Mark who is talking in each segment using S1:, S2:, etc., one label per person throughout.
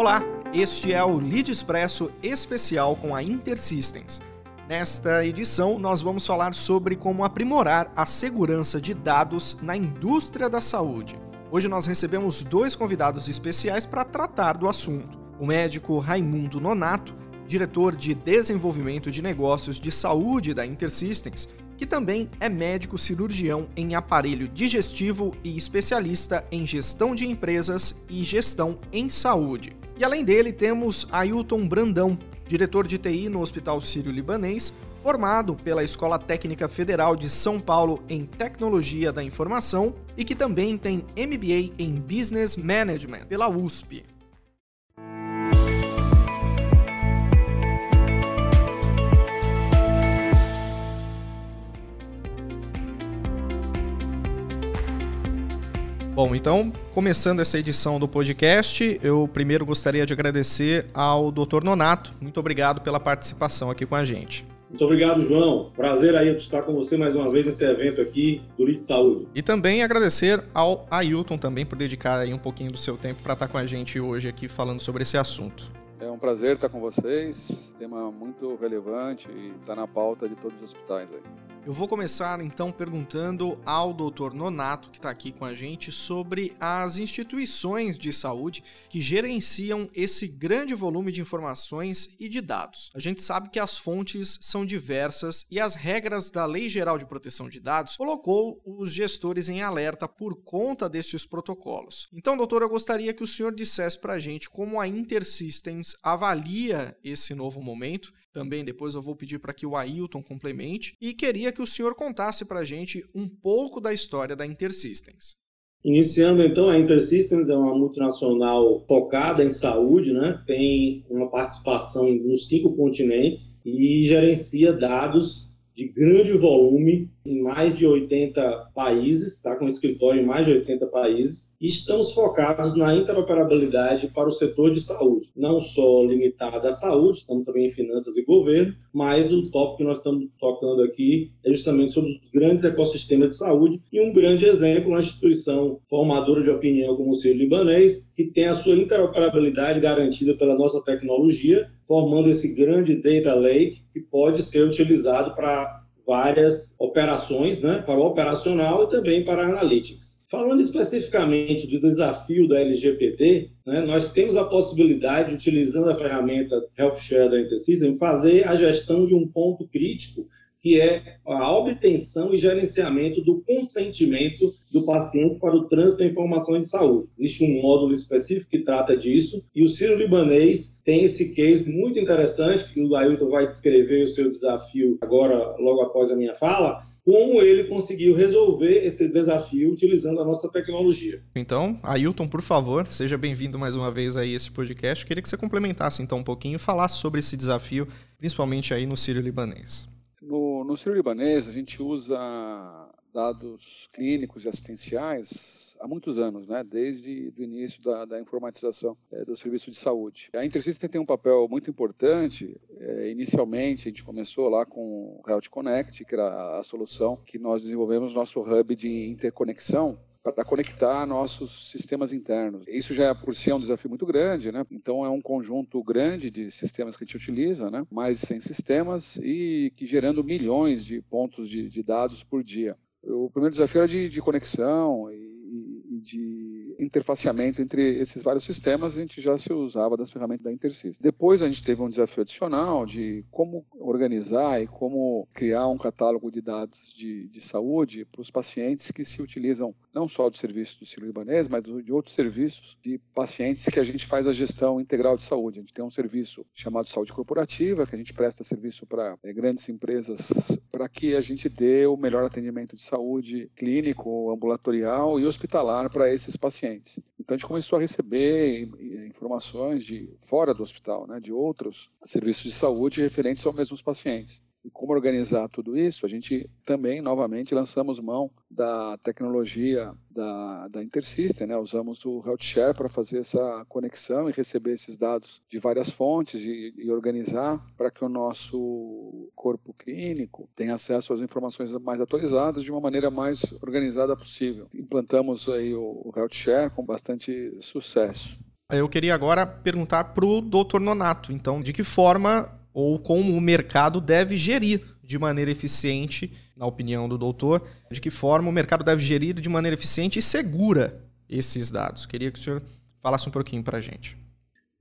S1: Olá, este é o Lead Expresso especial com a Intersystems. Nesta edição, nós vamos falar sobre como aprimorar a segurança de dados na indústria da saúde. Hoje nós recebemos dois convidados especiais para tratar do assunto. O médico Raimundo Nonato, diretor de desenvolvimento de negócios de saúde da Intersystems, que também é médico cirurgião em aparelho digestivo e especialista em gestão de empresas e gestão em saúde. E além dele, temos Ailton Brandão, diretor de TI no Hospital Sírio-Libanês, formado pela Escola Técnica Federal de São Paulo em Tecnologia da Informação e que também tem MBA em Business Management pela USP. Bom, então, começando essa edição do podcast, eu primeiro gostaria de agradecer ao Dr. Nonato. Muito obrigado pela participação aqui com a gente.
S2: Muito obrigado, João. Prazer aí estar com você mais uma vez nesse evento aqui do Lead Saúde.
S1: E também agradecer ao Ailton também por dedicar aí um pouquinho do seu tempo para estar com a gente hoje aqui falando sobre esse assunto.
S3: É um prazer estar com vocês. Tema muito relevante e está na pauta de todos os hospitais aí.
S1: Eu vou começar então perguntando ao Dr. Nonato, que está aqui com a gente, sobre as instituições de saúde que gerenciam esse grande volume de informações e de dados. A gente sabe que as fontes são diversas e as regras da Lei Geral de Proteção de Dados colocou os gestores em alerta por conta destes protocolos. Então, doutor, eu gostaria que o senhor dissesse para a gente como a InterSystems avalia esse novo momento também depois eu vou pedir para que o Ailton complemente e queria que o senhor contasse para a gente um pouco da história da InterSystems.
S2: Iniciando então, a InterSystems é uma multinacional focada em saúde, né? tem uma participação nos cinco continentes e gerencia dados de grande volume em mais de 80 países, está com escritório em mais de 80 países, e estamos focados na interoperabilidade para o setor de saúde, não só limitada à saúde, estamos também em finanças e governo, mas o tópico que nós estamos tocando aqui é justamente sobre os grandes ecossistemas de saúde, e um grande exemplo, uma instituição formadora de opinião como o Ciro Libanês, que tem a sua interoperabilidade garantida pela nossa tecnologia, formando esse grande data lake que pode ser utilizado para várias operações, né, para o operacional e também para analytics. Falando especificamente do desafio da LGPD, né, nós temos a possibilidade, utilizando a ferramenta Health Share da InterSystem, fazer a gestão de um ponto crítico que é a obtenção e gerenciamento do consentimento do paciente para o trânsito da informação de saúde. Existe um módulo específico que trata disso e o Ciro Libanês tem esse case muito interessante que o Ailton vai descrever o seu desafio agora, logo após a minha fala, como ele conseguiu resolver esse desafio utilizando a nossa tecnologia.
S1: Então, Ailton, por favor, seja bem-vindo mais uma vez a esse podcast. Queria que você complementasse então um pouquinho e falasse sobre esse desafio, principalmente aí no Sírio Libanês.
S3: No, no Sírio Libanês, a gente usa dados clínicos e assistenciais há muitos anos, né? desde o início da, da informatização é, do serviço de saúde. A InterSystem tem um papel muito importante. É, inicialmente, a gente começou lá com o Health Connect, que era a solução que nós desenvolvemos nosso hub de interconexão para conectar nossos sistemas internos. Isso já por si é um desafio muito grande, né? Então é um conjunto grande de sistemas que a gente utiliza, né? Mais de 100 sistemas e que gerando milhões de pontos de, de dados por dia. O primeiro desafio era de, de conexão e de interfaceamento entre esses vários sistemas, a gente já se usava das ferramentas da InterSys. Depois a gente teve um desafio adicional de como organizar e como criar um catálogo de dados de, de saúde para os pacientes que se utilizam não só do serviço do Ciro Libanês, mas de outros serviços de pacientes que a gente faz a gestão integral de saúde. A gente tem um serviço chamado Saúde Corporativa, que a gente presta serviço para é, grandes empresas para que a gente dê o melhor atendimento de saúde clínico, ambulatorial e hospitalar para esses pacientes. Então a gente começou a receber informações de fora do hospital, né, de outros serviços de saúde referentes aos mesmos pacientes e como organizar tudo isso, a gente também, novamente, lançamos mão da tecnologia da, da InterSystem, né? usamos o HealthShare para fazer essa conexão e receber esses dados de várias fontes e, e organizar para que o nosso corpo clínico tenha acesso às informações mais atualizadas de uma maneira mais organizada possível. Implantamos aí o, o HealthShare com bastante sucesso.
S1: Eu queria agora perguntar para o doutor Nonato, então, de que forma ou como o mercado deve gerir de maneira eficiente, na opinião do doutor, de que forma o mercado deve gerir de maneira eficiente e segura esses dados. Queria que o senhor falasse um pouquinho para a gente.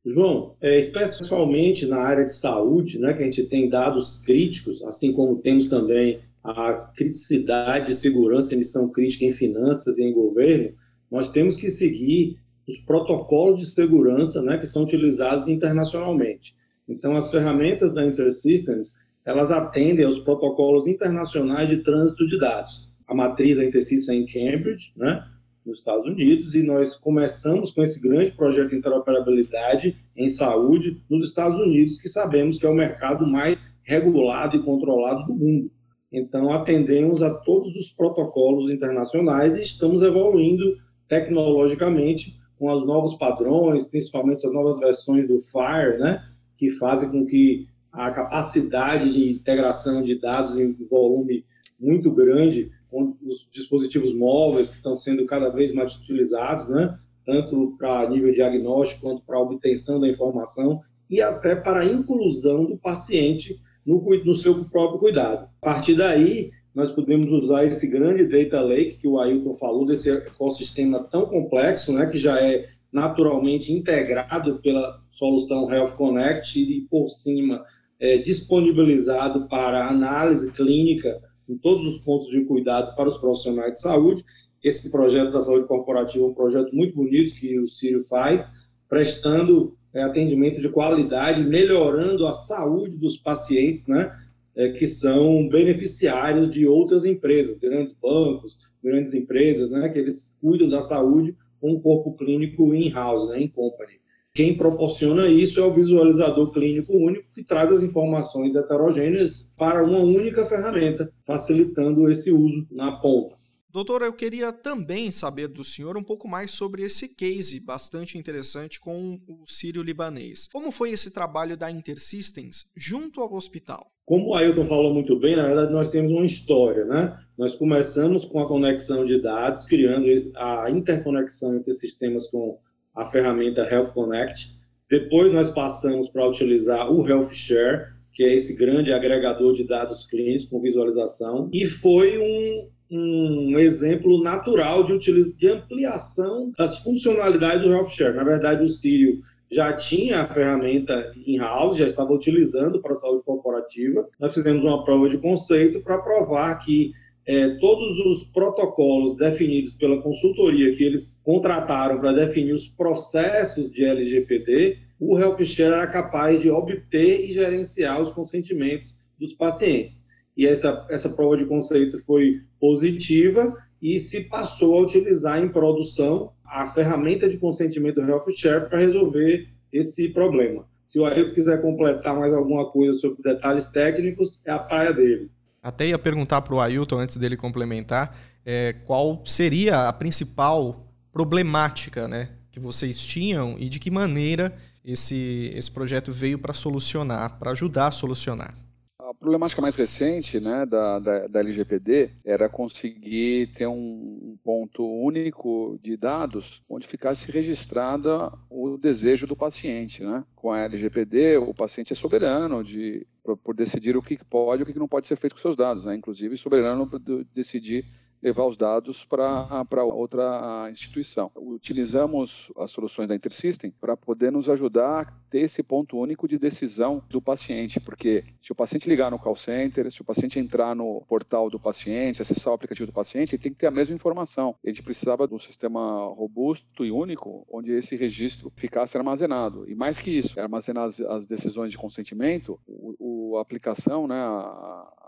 S2: João, é, especialmente na área de saúde, né, que a gente tem dados críticos, assim como temos também a criticidade de segurança emissão crítica em finanças e em governo, nós temos que seguir os protocolos de segurança né, que são utilizados internacionalmente. Então, as ferramentas da InterSystems, elas atendem aos protocolos internacionais de trânsito de dados. A matriz da InterSystems é em Cambridge, né, nos Estados Unidos, e nós começamos com esse grande projeto de interoperabilidade em saúde nos Estados Unidos, que sabemos que é o mercado mais regulado e controlado do mundo. Então, atendemos a todos os protocolos internacionais e estamos evoluindo tecnologicamente com os novos padrões, principalmente as novas versões do FHIR, né, que fazem com que a capacidade de integração de dados em volume muito grande, com os dispositivos móveis que estão sendo cada vez mais utilizados, né, tanto para nível diagnóstico quanto para obtenção da informação e até para a inclusão do paciente no, no seu próprio cuidado. A partir daí, nós podemos usar esse grande data lake que o Ailton falou, desse ecossistema tão complexo, né, que já é naturalmente integrado pela solução Health Connect e, por cima, é, disponibilizado para análise clínica em todos os pontos de cuidado para os profissionais de saúde. Esse projeto da saúde corporativa é um projeto muito bonito que o Círio faz, prestando é, atendimento de qualidade, melhorando a saúde dos pacientes, né? é, que são beneficiários de outras empresas, grandes bancos, grandes empresas, né, que eles cuidam da saúde com um corpo clínico in-house, né, in company. Quem proporciona isso é o visualizador clínico único, que traz as informações heterogêneas para uma única ferramenta, facilitando esse uso na ponta.
S1: Doutor, eu queria também saber do senhor um pouco mais sobre esse case bastante interessante com o sírio libanês. Como foi esse trabalho da InterSystems junto ao hospital?
S2: Como o Ailton falou muito bem, na verdade nós temos uma história, né? Nós começamos com a conexão de dados, criando a interconexão entre sistemas com a ferramenta Health Connect. Depois nós passamos para utilizar o Health Share, que é esse grande agregador de dados clínicos com visualização, e foi um, um exemplo natural de, de ampliação das funcionalidades do Health Share. Na verdade, o Sírio já tinha a ferramenta in-house, já estava utilizando para a saúde corporativa. Nós fizemos uma prova de conceito para provar que é, todos os protocolos definidos pela consultoria que eles contrataram para definir os processos de LGPD, o HealthShare era capaz de obter e gerenciar os consentimentos dos pacientes. E essa, essa prova de conceito foi positiva e se passou a utilizar em produção a ferramenta de consentimento Health Share para resolver esse problema. Se o Ailton quiser completar mais alguma coisa sobre detalhes técnicos, é a praia dele.
S1: Até ia perguntar para o Ailton, antes dele complementar, é, qual seria a principal problemática né, que vocês tinham e de que maneira esse, esse projeto veio para solucionar, para ajudar a solucionar.
S3: A problemática mais recente né, da, da, da LGPD era conseguir ter um, ponto único de dados onde ficasse registrada o desejo do paciente. Né? Com a LGPD, o paciente é soberano de, por, por decidir o que pode e o que não pode ser feito com seus dados, né? inclusive soberano de decidir levar os dados para outra instituição. Utilizamos as soluções da InterSystem para poder nos ajudar a ter esse ponto único de decisão do paciente, porque se o paciente ligar no call center, se o paciente entrar no portal do paciente, acessar o aplicativo do paciente, ele tem que ter a mesma informação. A gente precisava de um sistema robusto e único, onde esse registro ficasse armazenado. E mais que isso, armazenar as, decisões de consentimento, o, o a aplicação, né, a,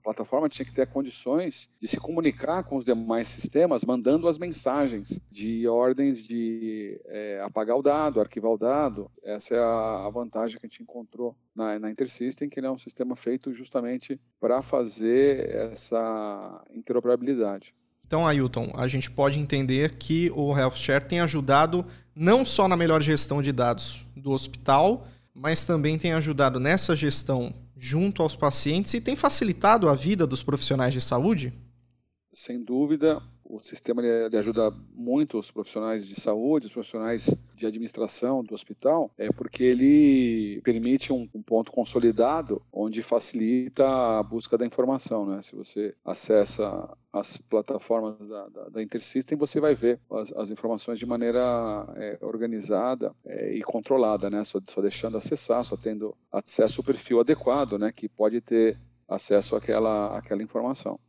S3: a plataforma tinha que ter condições de se comunicar com os demais sistemas, mandando as mensagens de ordens de é, apagar o dado, arquivar o dado. Essa é a, vantagem que a gente encontrou na, na InterSystem, que é um sistema feito justamente para fazer essa interoperabilidade.
S1: Então, Ailton, a gente pode entender que o HealthShare tem ajudado não só na melhor gestão de dados do hospital, mas também tem ajudado nessa gestão junto aos pacientes e tem facilitado a vida dos profissionais de saúde?
S3: Sem dúvida, o sistema ele, ajuda muito os profissionais de saúde, os profissionais de administração do hospital, é porque ele permite um, um ponto consolidado onde facilita a busca da informação. Né? Se você acessa as plataformas da, da, da InterSystem, você vai ver as, as informações de maneira é, organizada é, e controlada, né? Só, só, deixando acessar, só tendo acesso ao perfil adequado, né? Que pode ter acesso àquela, àquela informação.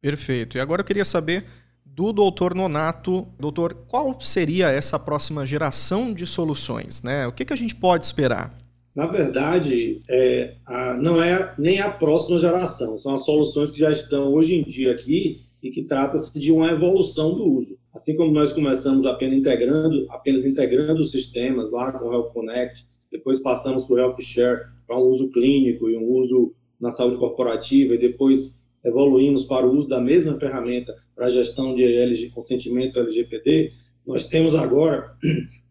S1: Perfeito. E agora eu queria saber do doutor Nonato. Doutor, qual seria essa próxima geração de soluções? Né? O que, que a gente pode esperar?
S2: Na verdade, é, a, não é nem a próxima geração, são as soluções que já estão hoje em dia aqui e que trata-se de uma evolução do uso. Assim como nós começamos apenas integrando, apenas integrando os sistemas lá com o Health Connect, depois passamos para o Health Share para um uso clínico e um uso na saúde corporativa e depois evoluímos para o uso da mesma ferramenta para a gestão de LG, consentimento LGPD, nós temos agora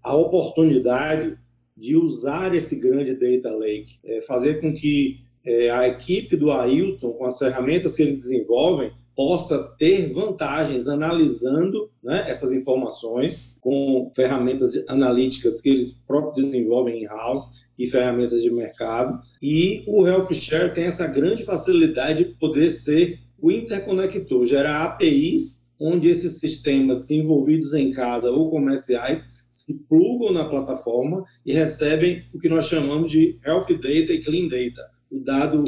S2: a oportunidade de usar esse grande data lake, é, fazer com que é, a equipe do Ailton, com as ferramentas que eles desenvolvem, possa ter vantagens analisando né, essas informações com ferramentas analíticas que eles próprios desenvolvem in-house e ferramentas de mercado. E o Health Share tem essa grande facilidade de poder ser o interconector, gerar APIs onde esses sistemas desenvolvidos em casa ou comerciais se plugam na plataforma e recebem o que nós chamamos de Health Data e Clean Data, o dado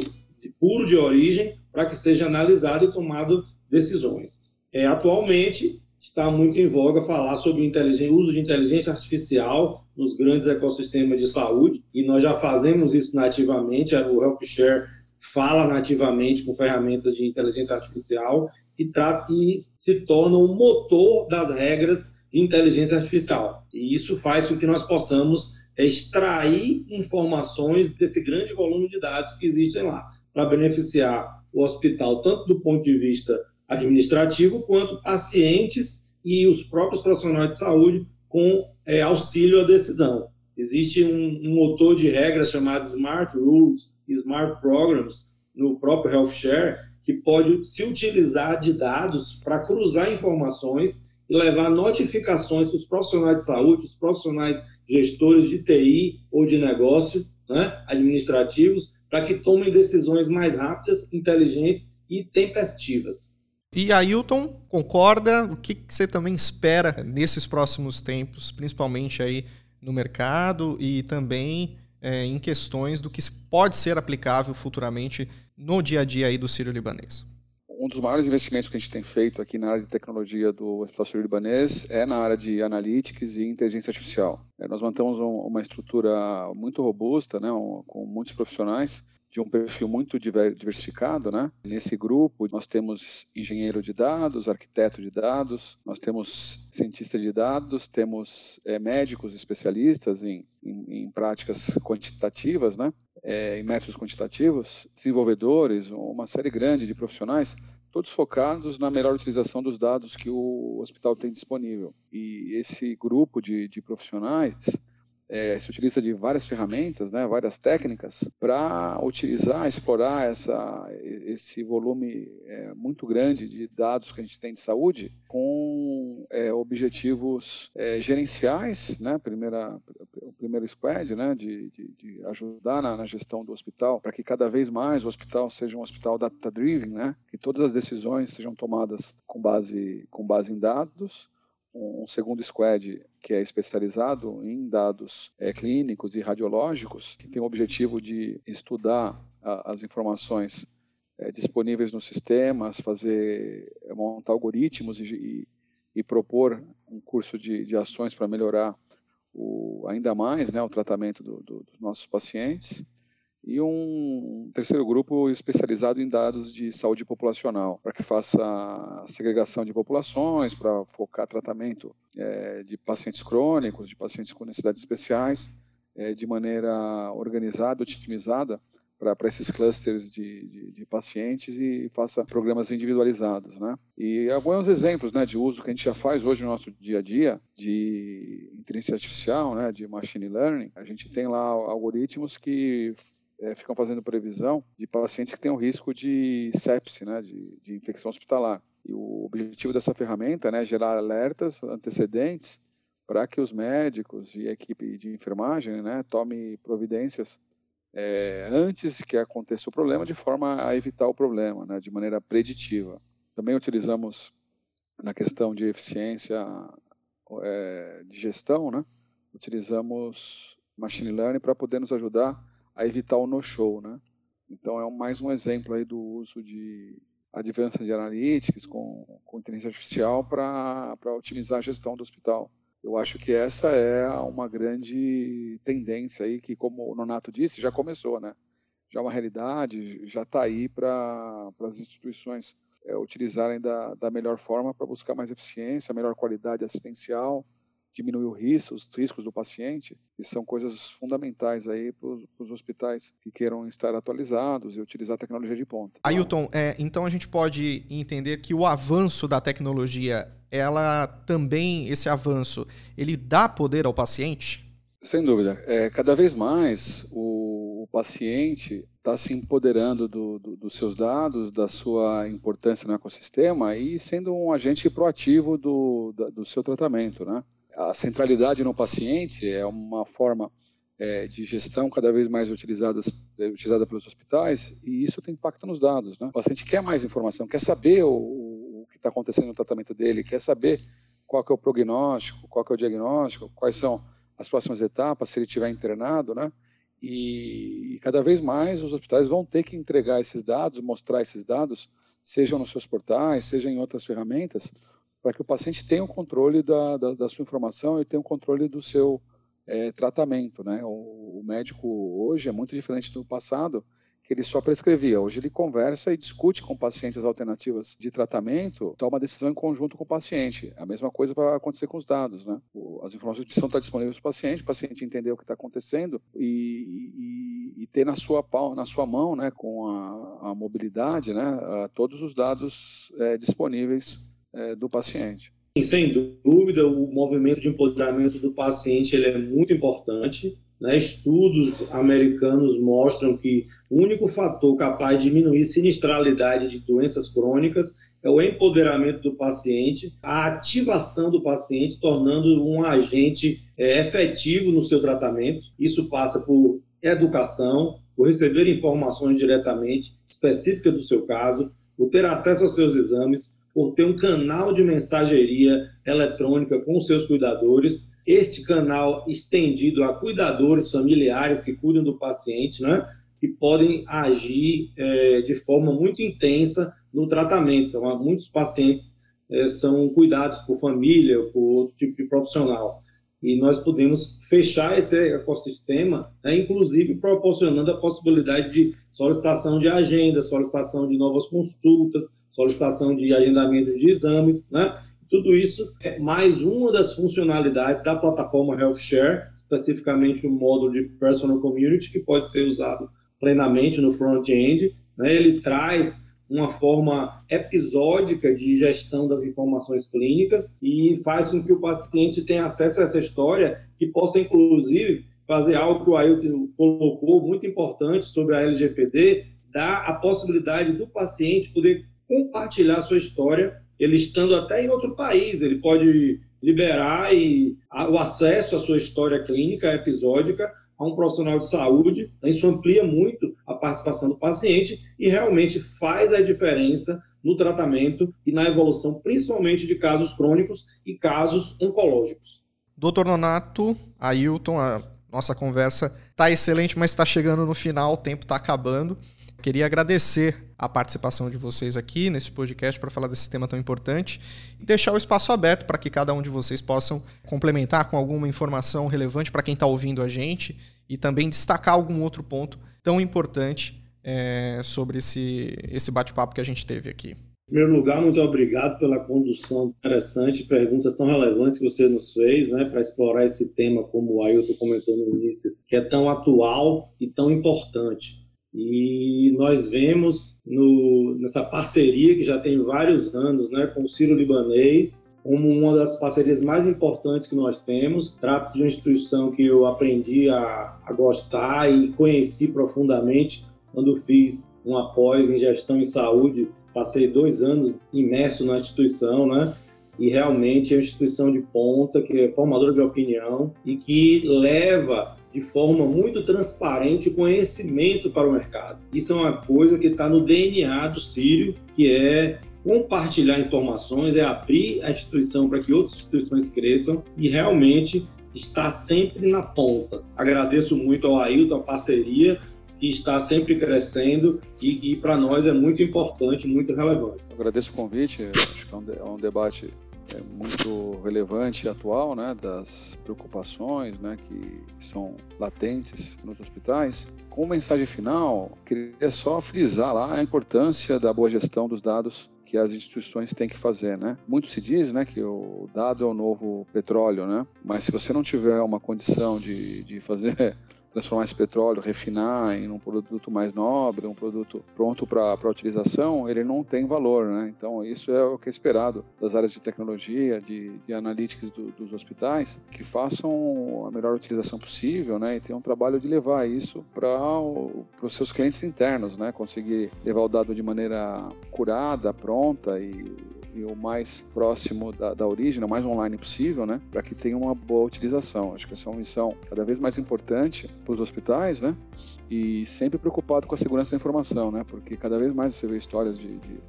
S2: puro de origem para que seja analisado e tomado decisões. É, atualmente, está muito em voga falar sobre o uso de inteligência artificial nos grandes ecossistemas de saúde, e nós já fazemos isso nativamente, o HealthShare fala nativamente com ferramentas de inteligência artificial e, trata, e se torna o motor das regras de inteligência artificial. E isso faz com que nós possamos extrair informações desse grande volume de dados que existem lá, para beneficiar o hospital, tanto do ponto de vista administrativo, quanto pacientes e os próprios profissionais de saúde com é, auxílio à decisão. Existe um, um, motor de regras chamado Smart Rules, Smart Programs, no próprio HealthShare, que pode se utilizar de dados para cruzar informações e levar notificações para os profissionais de saúde, os profissionais gestores de TI ou de negócio, né, administrativos, para que tomem decisões mais rápidas, inteligentes e tempestivas.
S1: E Ailton, concorda? O que, você também espera nesses próximos tempos, principalmente aí no mercado e também é, em questões do que pode ser aplicável futuramente no dia a dia aí do Sírio Libanês?
S3: Um dos maiores investimentos que a gente tem feito aqui na área de tecnologia do Hospital Sírio Libanês é na área de analytics e inteligência artificial. É, nós mantemos um, uma estrutura muito robusta, né, um, com muitos profissionais de um perfil muito diversificado, né? Nesse grupo nós temos engenheiro de dados, arquiteto de dados, nós temos cientista de dados, temos é, médicos especialistas em, em, em, práticas quantitativas, né? É, em métodos quantitativos, desenvolvedores, uma série grande de profissionais, todos focados na melhor utilização dos dados que o hospital tem disponível. E esse grupo de, de profissionais é, se utiliza de várias ferramentas, né, várias técnicas, para utilizar, explorar essa, esse volume é, muito grande de dados que a gente tem de saúde com é, objetivos é, gerenciais, né, primeira, o primeiro squad, né, de, de, de ajudar na, na, gestão do hospital, para que cada vez mais o hospital seja um hospital data-driven, né, que todas as decisões sejam tomadas com base, com base em dados, um segundo squad que é especializado em dados é, clínicos e radiológicos, que tem o objetivo de estudar a, as informações é, disponíveis nos sistemas, fazer é, montar algoritmos e, e, e propor um curso de, de ações para melhorar o, ainda mais né, o tratamento do, do, dos nossos pacientes e um terceiro grupo especializado em dados de saúde populacional, para que faça segregação de populações, para focar tratamento é, de pacientes crônicos, de pacientes com necessidades especiais, é, de maneira organizada, otimizada, para esses clusters de, de, de, pacientes e faça programas individualizados, né? E alguns exemplos, né, de uso que a gente já faz hoje no nosso dia a dia de inteligência artificial, né, de machine learning. A gente tem lá algoritmos que é, ficam fazendo previsão de pacientes que têm um risco de sepse, né, de, de infecção hospitalar. E o objetivo dessa ferramenta né, é gerar alertas antecedentes para que os médicos e a equipe de enfermagem né, tome providências é, antes que aconteça o problema, de forma a evitar o problema, né, de maneira preditiva. Também utilizamos na questão de eficiência é, de gestão, né, utilizamos machine learning para poder nos ajudar a evitar o no-show, né? Então é mais um exemplo aí do uso de Advanced Analytics com, com inteligência artificial para otimizar a gestão do hospital. Eu acho que essa é uma grande tendência aí que, como o Nonato disse, já começou, né? Já é uma realidade, já está aí para as instituições é, utilizarem da, da melhor forma para buscar mais eficiência, melhor qualidade assistencial, diminuir o risco, os riscos do paciente, que são coisas fundamentais aí para os hospitais que queiram estar atualizados e utilizar a tecnologia de ponta.
S1: Ailton, é, então a gente pode entender que o avanço da tecnologia, ela também, esse avanço, ele dá poder ao paciente?
S3: Sem dúvida. É, cada vez mais o, o paciente está se empoderando do, do, dos seus dados, da sua importância no ecossistema e sendo um agente proativo do, da, do seu tratamento, né? A centralidade no paciente é uma forma é, de gestão cada vez mais utilizada, é, utilizada pelos hospitais e isso tem impacto nos dados. Né? O paciente quer mais informação, quer saber o, o que está acontecendo no tratamento dele, quer saber qual é o prognóstico, qual é o diagnóstico, quais são as próximas etapas, se ele estiver internado, né? E, e cada vez mais os hospitais vão ter que entregar esses dados, mostrar esses dados, sejam nos seus portais, seja em outras ferramentas, para que o paciente tenha o controle da, da, da, sua informação e tenha o controle do seu é, tratamento. Né? O, o, médico hoje é muito diferente do passado, que ele só prescrevia. Hoje ele conversa e discute com pacientes alternativas de tratamento, toma decisão em conjunto com o paciente. A mesma coisa vai acontecer com os dados. Né? as informações estar disponíveis para o paciente, o paciente entender o que está acontecendo e, e, e, ter na sua, na sua mão, né, com a, a mobilidade, né, todos os dados é, disponíveis é, do paciente.
S2: Sem dúvida, o movimento de empoderamento do paciente ele é muito importante. Né? Estudos americanos mostram que o único fator capaz de diminuir sinistralidade de doenças crônicas é o empoderamento do paciente, a ativação do paciente, tornando um agente é, efetivo no seu tratamento. Isso passa por educação, por receber informações diretamente específicas do seu caso, por ter acesso aos seus exames, por ter um canal de mensageria eletrônica com os seus cuidadores, este canal estendido a cuidadores familiares que cuidam do paciente, né, que podem agir é, de forma muito intensa no tratamento. Então, muitos pacientes é, são cuidados por família, por outro tipo de profissional. E nós podemos fechar esse ecossistema, né, inclusive proporcionando a possibilidade de solicitação de agenda, solicitação de novas consultas, solicitação de agendamento de exames, né? Tudo isso é mais uma das funcionalidades da plataforma HealthShare, especificamente o módulo de Personal Community, que pode ser usado plenamente no front-end. Né? Ele traz uma forma episódica de gestão das informações clínicas e faz com que o paciente tenha acesso a essa história, que possa, inclusive, fazer algo que o Ailton colocou muito importante sobre a LGPD, dar a possibilidade do paciente poder compartilhar sua história, ele estando até em outro país, ele pode liberar e, a, o acesso à sua história clínica episódica a um profissional de saúde. Isso amplia muito a participação do paciente e realmente faz a diferença no tratamento e na evolução, principalmente de casos crônicos e casos oncológicos.
S1: Doutor Nonato, Ailton, a nossa conversa está excelente, mas está chegando no final, o tempo está acabando. Queria agradecer a participação de vocês aqui nesse podcast para falar desse tema tão importante e deixar o espaço aberto para que cada um de vocês possam complementar com alguma informação relevante para quem está ouvindo a gente e também destacar algum outro ponto tão importante é, sobre esse, esse bate-papo que a gente teve aqui.
S2: Em primeiro lugar, muito obrigado pela condução interessante, perguntas tão relevantes que você nos fez, né, para explorar esse tema, como o Ailton comentou no início, que é tão atual e tão importante. E nós vemos no, nessa parceria que já tem vários anos né, com o Ciro Libanês, como uma das parcerias mais importantes que nós temos. Trata-se de uma instituição que eu aprendi a, a gostar e conheci profundamente quando fiz uma pós em gestão em saúde passei dois anos imerso na instituição, né? E realmente é uma instituição de ponta, que é formadora de opinião e que leva de forma muito transparente o conhecimento para o mercado. Isso é uma coisa que está no DNA do Sírio, que é compartilhar informações, é abrir a instituição para que outras instituições cresçam e realmente estar sempre na ponta. Agradeço muito ao Ailton a parceria que está sempre crescendo e que para nós é muito importante, muito relevante.
S3: agradeço o convite, acho que é um, debate é muito relevante e atual, né, das preocupações, né, que são latentes nos hospitais. Com mensagem final, queria só frisar lá a importância da boa gestão dos dados que as instituições têm que fazer, né? Muito se diz, né, que o dado é o novo petróleo, né? Mas se você não tiver uma condição de, de fazer transformar esse petróleo, refinar em um produto mais nobre, um produto pronto para utilização, ele não tem valor, né? Então isso é o que é esperado das áreas de tecnologia, de, de do, dos hospitais, que façam a melhor utilização possível, né? E tenham um trabalho de levar isso para os seus clientes internos, né? Conseguir levar o dado de maneira curada, pronta e e o mais próximo da, da origem, o mais online possível, né? Para que tenha uma boa utilização. Acho que essa é uma missão cada vez mais importante para os hospitais, né? E sempre preocupado com a segurança da informação, né? Porque cada vez mais você vê histórias de, de,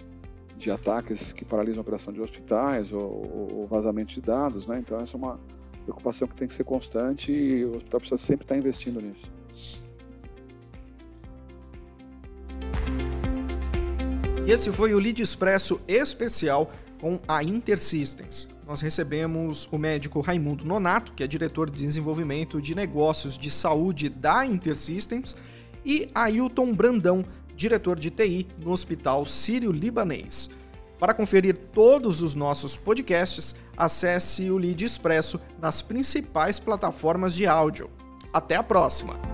S3: de ataques que paralisam a operação de hospitais ou, ou, vazamento de dados, né? Então essa é uma preocupação que tem que ser constante e o hospital precisa sempre estar investindo nisso.
S1: Esse foi o Lead Expresso especial com a Intersystems. Nós recebemos o médico Raimundo Nonato, que é diretor de desenvolvimento de negócios de saúde da Intersystems, e Ailton Brandão, diretor de TI no Hospital Sírio-Libanês. Para conferir todos os nossos podcasts, acesse o Lead Expresso nas principais plataformas de áudio. Até a próxima!